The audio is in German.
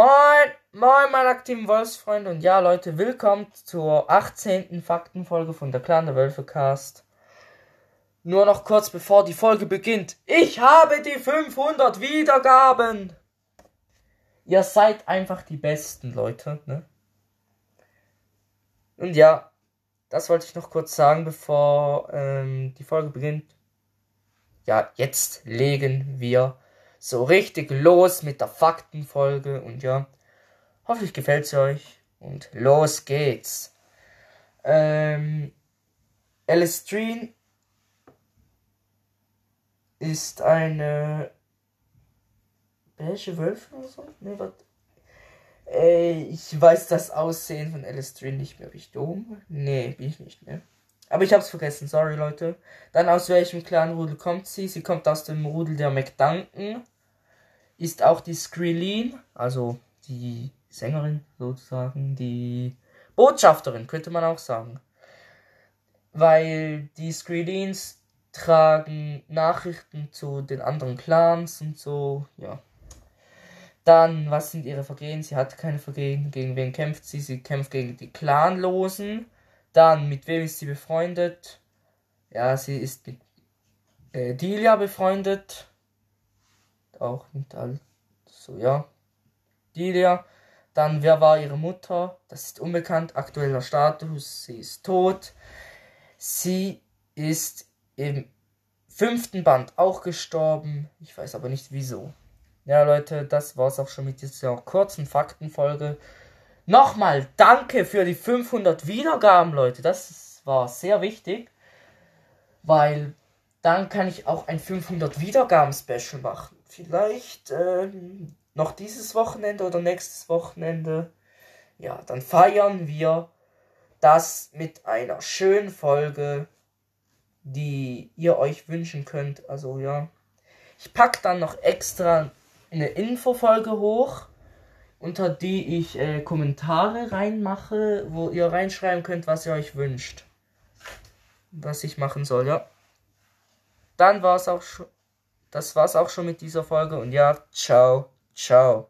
Moin, moin, meine aktiven Wolfsfreunde. Und ja, Leute, willkommen zur 18. Faktenfolge von der Clan der Wölfe Cast. Nur noch kurz bevor die Folge beginnt. Ich habe die 500 Wiedergaben. Ihr seid einfach die Besten, Leute, ne? Und ja, das wollte ich noch kurz sagen, bevor ähm, die Folge beginnt. Ja, jetzt legen wir so richtig los mit der Faktenfolge und ja, hoffentlich gefällt es euch und los geht's. Ähm, Alice ist eine beige Wölfe oder so? Nee, was? Äh, ich weiß das Aussehen von Alice nicht mehr. Bin ich dumm? Nee, bin ich nicht mehr. Aber ich hab's vergessen, sorry Leute. Dann aus welchem kleinen Rudel kommt sie? Sie kommt aus dem Rudel der McDuncan ist auch die Skrillin, also die Sängerin sozusagen, die Botschafterin, könnte man auch sagen. Weil die Skrillins tragen Nachrichten zu den anderen Clans und so, ja. Dann, was sind ihre Vergehen? Sie hat keine Vergehen. Gegen wen kämpft sie? Sie kämpft gegen die Clanlosen. Dann, mit wem ist sie befreundet? Ja, sie ist mit äh, Delia befreundet auch nicht all so, ja. Delia. Dann, wer war ihre Mutter? Das ist unbekannt. Aktueller Status, sie ist tot. Sie ist im fünften Band auch gestorben. Ich weiß aber nicht wieso. Ja, Leute, das war's auch schon mit dieser kurzen Faktenfolge. Nochmal danke für die 500 Wiedergaben, Leute. Das war sehr wichtig. Weil dann kann ich auch ein 500 Wiedergaben-Special machen vielleicht ähm, noch dieses Wochenende oder nächstes Wochenende. Ja, dann feiern wir das mit einer schönen Folge, die ihr euch wünschen könnt. Also ja, ich packe dann noch extra eine Infofolge hoch, unter die ich äh, Kommentare reinmache, wo ihr reinschreiben könnt, was ihr euch wünscht. Was ich machen soll, ja. Dann war es auch schon das war's auch schon mit dieser Folge und ja, ciao, ciao.